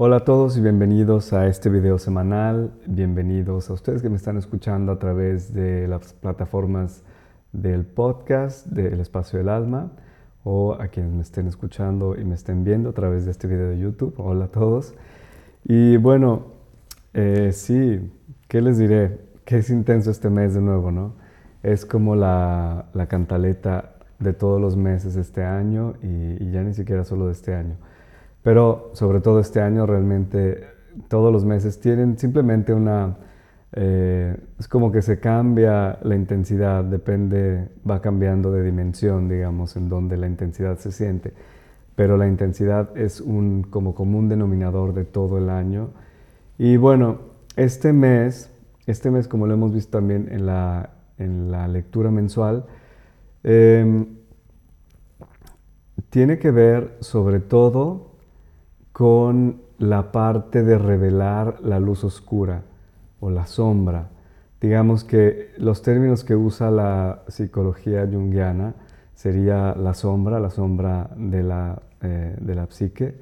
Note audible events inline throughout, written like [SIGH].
Hola a todos y bienvenidos a este video semanal. Bienvenidos a ustedes que me están escuchando a través de las plataformas del podcast del Espacio del Alma o a quienes me estén escuchando y me estén viendo a través de este video de YouTube. Hola a todos. Y bueno, eh, sí, ¿qué les diré? Que es intenso este mes de nuevo, ¿no? Es como la, cantaleta de todos los meses este año y ya ni siquiera solo de este año. Pero sobre todo este año realmente todos los meses tienen simplemente una... Eh, es como que se cambia la intensidad, depende, va cambiando de dimensión, digamos, en donde la intensidad se siente. Pero la intensidad es un como común denominador de todo el año. Y bueno, este mes, este mes como lo hemos visto también en la, en la lectura mensual, em, tiene que ver sobre todo con la parte de revelar la luz oscura o la sombra. Digamos que los términos que usa la psicología junguiana sería la sombra, la sombra de la, eh, de la psique.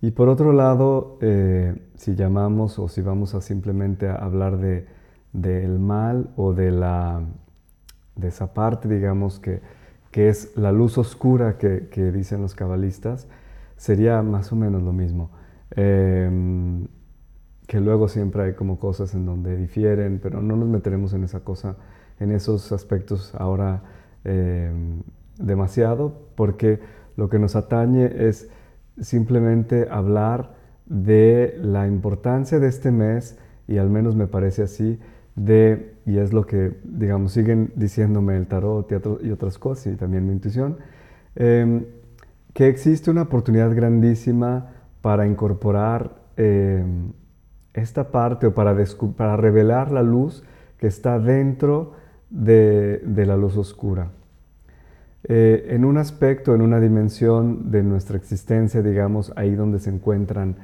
Y por otro lado, eh, si llamamos o si vamos a simplemente hablar de, del mal o de, la, de esa parte, digamos, que, que es la luz oscura que, que dicen los cabalistas, sería más o menos lo mismo. Em, que luego siempre hay como cosas en donde difieren, pero no nos meteremos en esa cosa, en esos aspectos ahora em, demasiado, porque lo que nos atañe es simplemente hablar de la importancia de este mes, y al menos me parece así, de, y es lo que, digamos, siguen diciéndome el tarot y, otras cosas, y también mi intuición, em, que existe una oportunidad grandísima para incorporar eh, esta parte o para, para, revelar la luz que está dentro de, la luz oscura. Eh, en un aspecto, en una dimensión de nuestra existencia, digamos, ahí donde se encuentran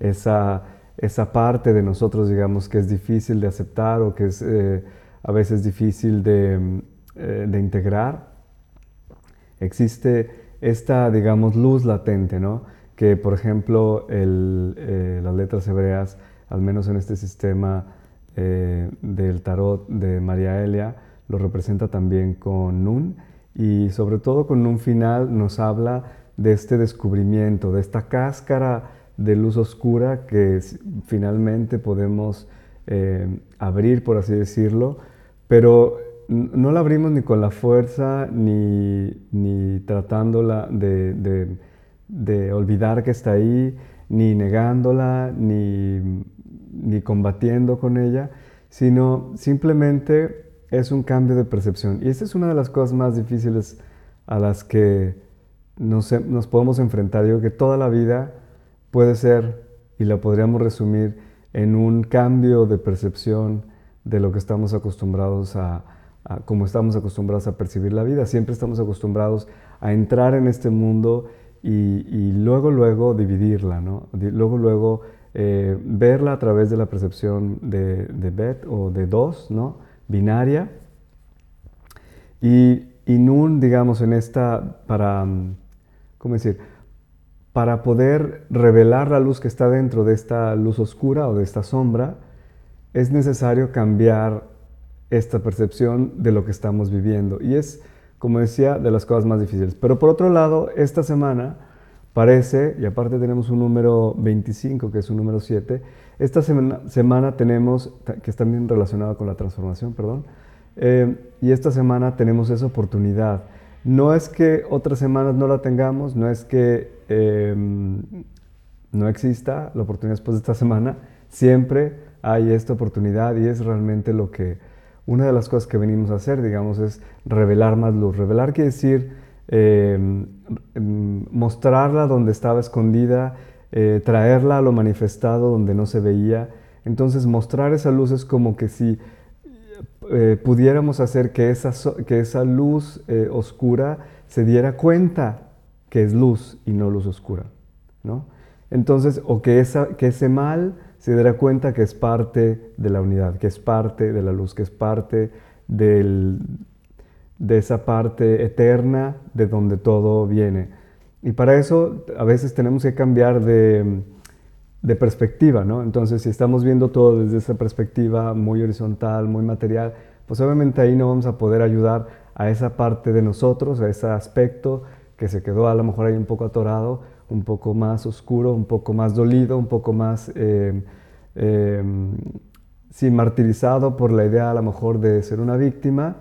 esa, esa parte de nosotros, digamos, que es difícil de aceptar o que es eh, a veces difícil de, de integrar, existe esta, digamos, luz latente, ¿no? Que, por ejemplo, eh, las letras hebreas, al menos en este sistema eh, del tarot de María Elia, lo representa también con Nun y sobre todo con Nun final nos habla de este descubrimiento, de esta cáscara de luz oscura que finalmente podemos eh, abrir, por así decirlo, pero no la abrimos ni con la fuerza, ni, ni tratándola de, de, olvidar que está ahí, ni negándola, ni, ni combatiendo con ella, sino simplemente es un cambio de percepción. Y esa es una de las cosas más difíciles a las que nos, nos podemos enfrentar. Yo creo que toda la vida puede ser, y la podríamos resumir, en un cambio de percepción de lo que estamos acostumbrados a, como estamos acostumbrados a percibir la vida. Siempre estamos acostumbrados a entrar en este mundo y, luego, luego dividirla, ¿no? Luego, luego eh, verla a través de la percepción de, de Bet o de dos, ¿no? Binaria. Y, y Nun, digamos, en esta, para, ¿cómo decir? Para poder revelar la luz que está dentro de esta luz oscura o de esta sombra, es necesario cambiar esta percepción de lo que estamos viviendo. Y es, como decía, de las cosas más difíciles. Pero por otro lado, esta semana parece, y aparte tenemos un número 25, que es un número 7, esta semana, tenemos, que está también relacionado con la transformación, perdón, eh, y esta semana tenemos esa oportunidad. No es que otras semanas no la tengamos, no es que em, no exista la oportunidad después de esta semana, siempre hay esta oportunidad y es realmente lo que, una de las cosas que venimos a hacer, digamos, es revelar más luz. Revelar quiere decir em, em, mostrarla donde estaba escondida, eh, traerla a lo manifestado donde no se veía. Entonces, mostrar esa luz es como que si eh, pudiéramos hacer que esa, que esa luz eh, oscura se diera cuenta que es luz y no luz oscura, ¿no? Entonces, o que, esa, que ese mal se dará cuenta que es parte de la unidad, que es parte de la luz, que es parte de esa parte eterna de donde todo viene. Y para eso a veces tenemos que cambiar de, de perspectiva, ¿no? Entonces, si estamos viendo todo desde esa perspectiva muy horizontal, muy material, pues obviamente ahí no vamos a poder ayudar a esa parte de nosotros, a ese aspecto que se quedó a lo mejor ahí un poco atorado, un poco más oscuro, un poco más dolido, un poco más, eh, sí, martirizado por la idea a lo mejor de ser una víctima,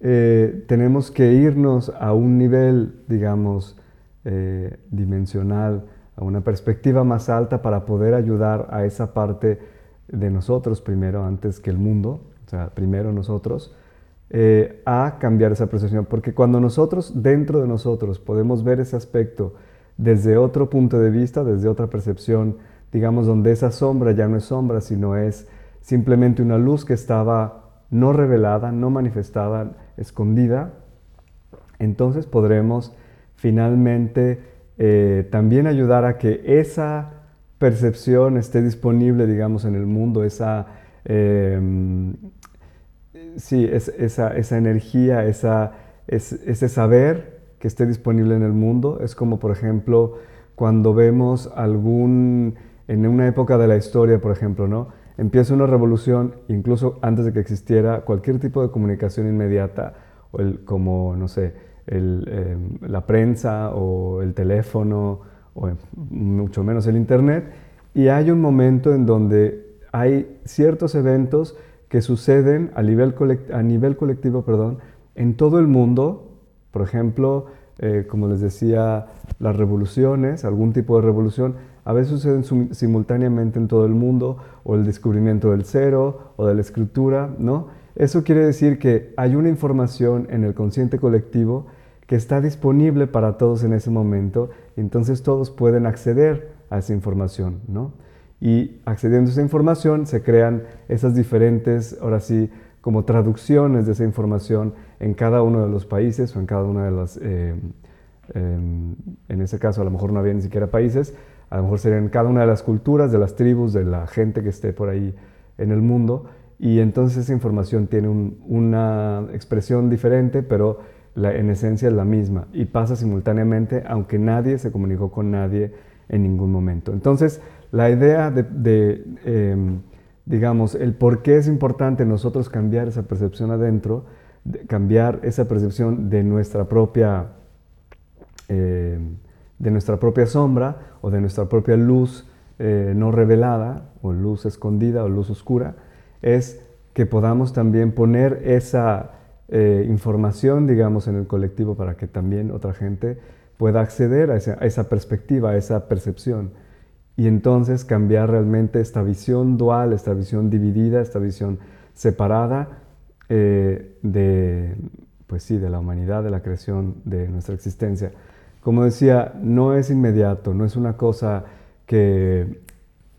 eh, tenemos que irnos a un nivel, digamos, eh, dimensional, a una perspectiva más alta para poder ayudar a esa parte de nosotros primero, antes que el mundo, o sea, primero nosotros, eh, a cambiar esa percepción. Porque cuando nosotros, dentro de nosotros, podemos ver ese aspecto desde otro punto de vista, desde otra percepción, digamos, donde esa sombra ya no es sombra, sino es simplemente una luz que estaba no revelada, no manifestada, escondida, entonces podremos finalmente eh, también ayudar a que esa percepción esté disponible, digamos, en el mundo, esa, em, sí, esa, esa, energía, esa, ese saber que esté disponible en el mundo. Es como, por ejemplo, cuando vemos algún, en una época de la historia, por ejemplo, ¿no? Empieza una revolución, incluso antes de que existiera cualquier tipo de comunicación inmediata, como, no sé, Em, la prensa o el teléfono o mucho menos el internet y hay un momento en donde hay ciertos eventos que suceden a nivel, a nivel colectivo perdón, en todo el mundo, por ejemplo, eh, como les decía, las revoluciones, algún tipo de revolución, a veces suceden simultáneamente en todo el mundo, o el descubrimiento del cero, o de la escritura, ¿no? Eso quiere decir que hay una información en el consciente colectivo que está disponible para todos en ese momento, entonces todos pueden acceder a esa información, ¿no? Y accediendo a esa información se crean esas diferentes, ahora sí, como traducciones de esa información en cada uno de los países o en cada una de las, eh, em, en ese caso a lo mejor no había ni siquiera países, a lo mejor serían cada una de las culturas, de las tribus, de la gente que esté por ahí en el mundo, y entonces esa información tiene una expresión diferente, pero en esencia es la misma y pasa simultáneamente aunque nadie se comunicó con nadie en ningún momento. Entonces, la idea de, em, digamos, el por qué es importante nosotros cambiar esa percepción adentro, cambiar esa percepción de nuestra propia, em, de nuestra propia sombra o de nuestra propia luz eh, no revelada o luz escondida o luz oscura, es que podamos también poner esa eh, información, digamos, en el colectivo para que también otra gente pueda acceder a esa, perspectiva, a esa percepción. Y entonces cambiar realmente esta visión dual, esta visión dividida, esta visión separada eh, de, pues sí, de la humanidad, de la creación, de nuestra existencia. Como decía, no es inmediato, no es una cosa que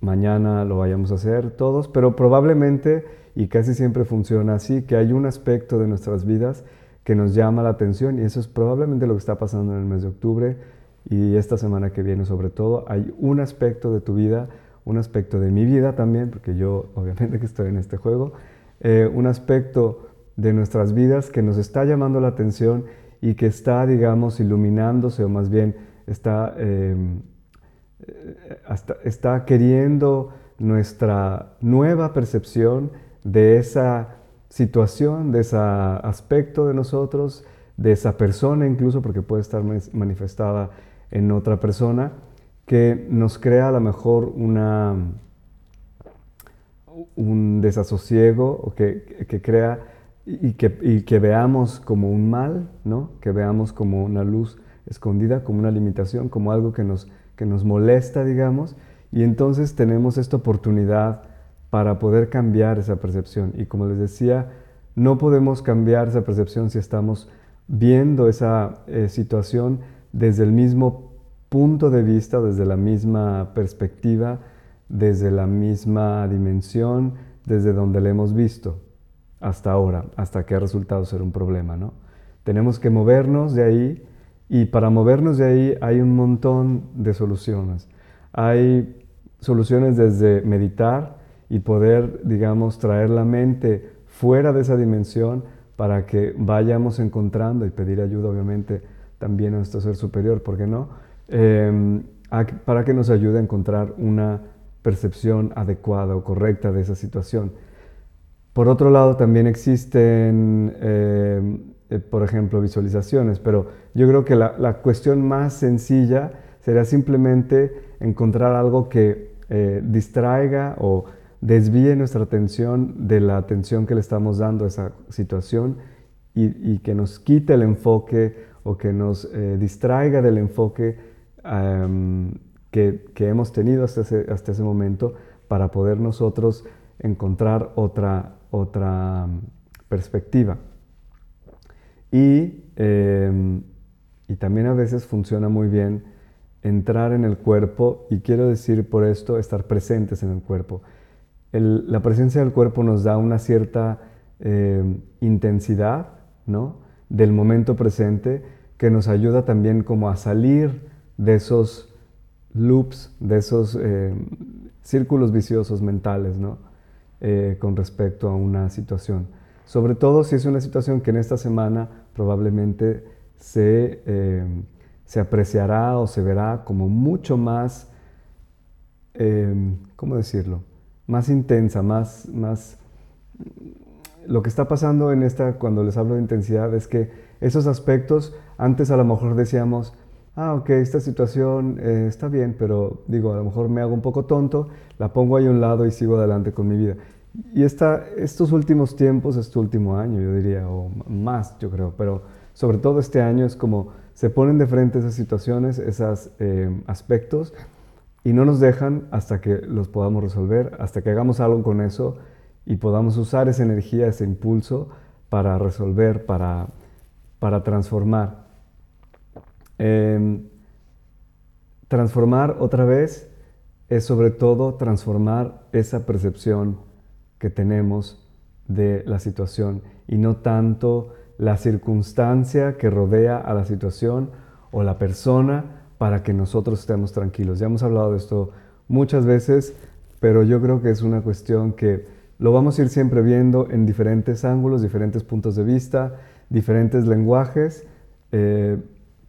mañana lo vayamos a hacer todos, pero probablemente y casi siempre funciona así, que hay un aspecto de nuestras vidas que nos llama la atención y eso es probablemente lo que está pasando en el mes de octubre y esta semana que viene sobre todo. Hay un aspecto de tu vida, un aspecto de mi vida también, porque yo obviamente [LAUGHS] que estoy en este juego, eh, un aspecto de nuestras vidas que nos está llamando la atención y que está, digamos, iluminándose o más bien está, em, eh, está queriendo nuestra nueva percepción de esa situación, de ese aspecto de nosotros, de esa persona incluso, porque puede estar manifestada en otra persona, que nos crea a lo mejor una, un desasosiego o que, crea y que, que, veamos como un mal, ¿no? que veamos como una luz escondida, como una limitación, como algo que nos, que nos molesta, digamos, y entonces tenemos esta oportunidad para poder cambiar esa percepción. Y como les decía, no podemos cambiar esa percepción si estamos viendo esa eh, situación desde el mismo punto de vista, desde la misma perspectiva, desde la misma dimensión, desde donde la hemos visto hasta ahora, hasta que ha resultado ser un problema. ¿no? Tenemos que movernos de ahí y para movernos de ahí hay un montón de soluciones. Hay soluciones desde meditar, y poder, digamos, traer la mente fuera de esa dimensión para que vayamos encontrando y pedir ayuda, obviamente, también a nuestro ser superior, ¿por qué no? Em, para que nos ayude a encontrar una percepción adecuada o correcta de esa situación. Por otro lado, también existen, eh, eh, por ejemplo, visualizaciones, pero yo creo que la, cuestión más sencilla sería simplemente encontrar algo que eh, distraiga o desvíe nuestra atención de la atención que le estamos dando a esa situación y, que nos quite el enfoque o que nos distraiga del enfoque que, hemos tenido hasta hasta ese momento para poder nosotros encontrar otra, otra mm, perspectiva. Y, em, y también a veces funciona muy bien entrar en el cuerpo, y quiero decir por esto estar presentes en el cuerpo. la presencia del cuerpo nos da una cierta em, intensidad ¿no? del momento presente que nos ayuda también como a salir de esos loops, de esos em, círculos viciosos mentales, ¿no? Eh, con respecto a una situación. Sobre todo si es una situación que en esta semana probablemente se, eh, se apreciará o se verá como mucho más, eh, ¿cómo decirlo? Más intensa, más, más... Lo que está pasando en esta, cuando les hablo de intensidad, es que esos aspectos, antes a lo mejor decíamos, ah, ok, esta situación eh, está bien, pero digo, a lo mejor me hago un poco tonto, la pongo ahí a un lado y sigo adelante con mi vida. Y esta, estos últimos tiempos, este último año, yo diría, o más, yo creo, pero sobre todo este año es como se ponen de frente esas situaciones, esos eh, aspectos, y no nos dejan hasta que los podamos resolver, hasta que hagamos algo con eso y podamos usar esa energía, ese impulso para resolver, para, para transformar. Em, transformar otra vez es sobre todo transformar esa percepción que tenemos de la situación y no tanto la circunstancia que rodea a la situación o la persona para que nosotros estemos tranquilos. Ya hemos hablado de esto muchas veces, pero yo creo que es una cuestión que lo vamos a ir siempre viendo en diferentes ángulos, diferentes puntos de vista, diferentes lenguajes. Eh,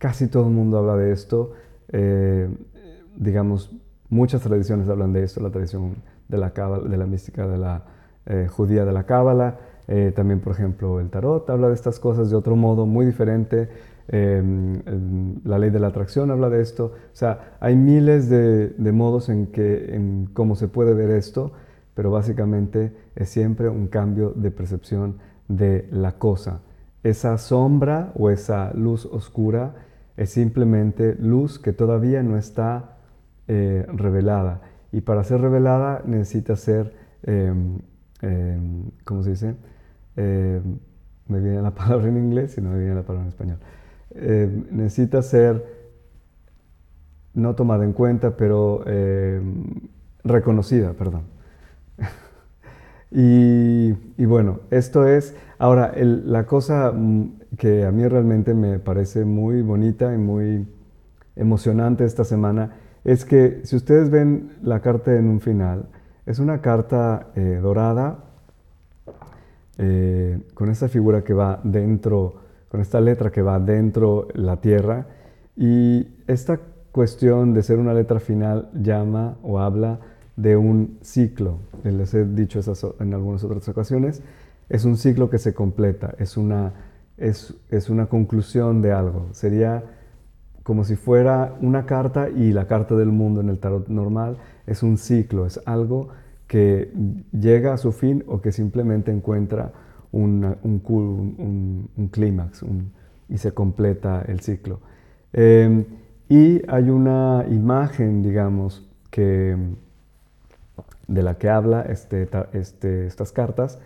casi todo el mundo habla de esto. Eh, digamos, muchas tradiciones hablan de esto, la tradición de la, de la mística de la eh, judía de la Cábala. Eh, también, por ejemplo, el tarot habla de estas cosas de otro modo muy diferente. Em, la ley de la atracción habla de esto. O sea, hay miles de, modos en, que, en cómo se puede ver esto, pero básicamente es siempre un cambio de percepción de la cosa. Esa sombra o esa luz oscura es simplemente luz que todavía no está eh, revelada. Y para ser revelada necesita ser, em, em, ¿cómo se dice? Em, me viene la [LAUGHS] palabra en inglés y no me viene la palabra en español. necesita ser no tomada en cuenta, pero reconocida, perdón. Y, bueno, esto es, ahora, la cosa mm, que a mí realmente me parece muy bonita y muy emocionante esta semana es que si ustedes ven la carta en un final, es una carta eh, dorada eh, con esta figura que va dentro, con esta letra que va dentro la tierra y esta cuestión de ser una letra final llama o habla de un ciclo. Les he dicho eso en algunas otras ocasiones. Es un ciclo que se completa, es una, es, es una conclusión de algo. Sería como si fuera una carta y la carta del mundo en el tarot normal es un ciclo, es algo que llega a su fin o que simplemente encuentra un, un, clímax y se completa el ciclo. Em, y hay una imagen, digamos, que, de la que habla este, este, estas cartas,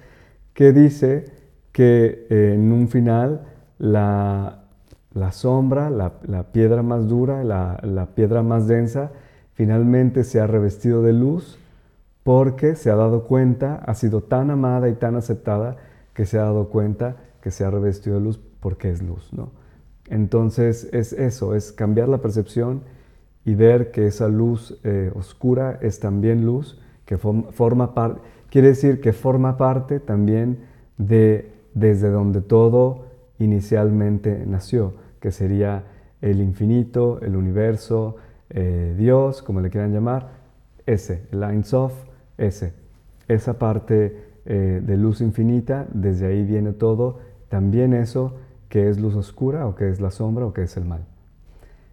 que dice que en un final la, la sombra, la, piedra más dura, la, piedra más densa, finalmente se ha revestido de luz porque se ha dado cuenta, ha sido tan amada y tan aceptada que se ha dado cuenta que se ha revestido de luz porque es luz. ¿no? Entonces es eso, es cambiar la percepción y ver que esa luz eh, oscura es también luz, que forma parte, quiere decir que forma parte también de desde donde todo inicialmente nació que sería el infinito, el universo, eh, Dios, como le quieran llamar, ese, el Ein Sof, ese. Esa parte eh, de luz infinita, desde ahí viene todo, también eso que es luz oscura o que es la sombra o que es el mal.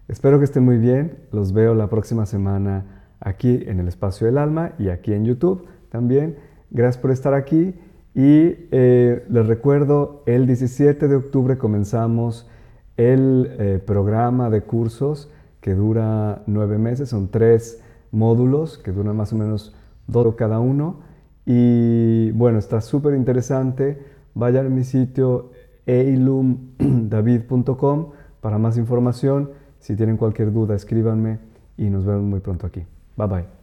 Espero que estén muy bien, los veo la próxima semana aquí en el espacio del alma y aquí en YouTube también. Gracias por estar aquí y eh, les recuerdo, el 17 de octubre comenzamos el eh, programa de cursos que dura nueve meses, son tres módulos que duran más o menos dos cada uno. Y bueno, está súper interesante. Vayan a mi sitio eilumdavid.com para más información. Si tienen cualquier duda, escríbanme y nos vemos muy pronto aquí. Bye bye.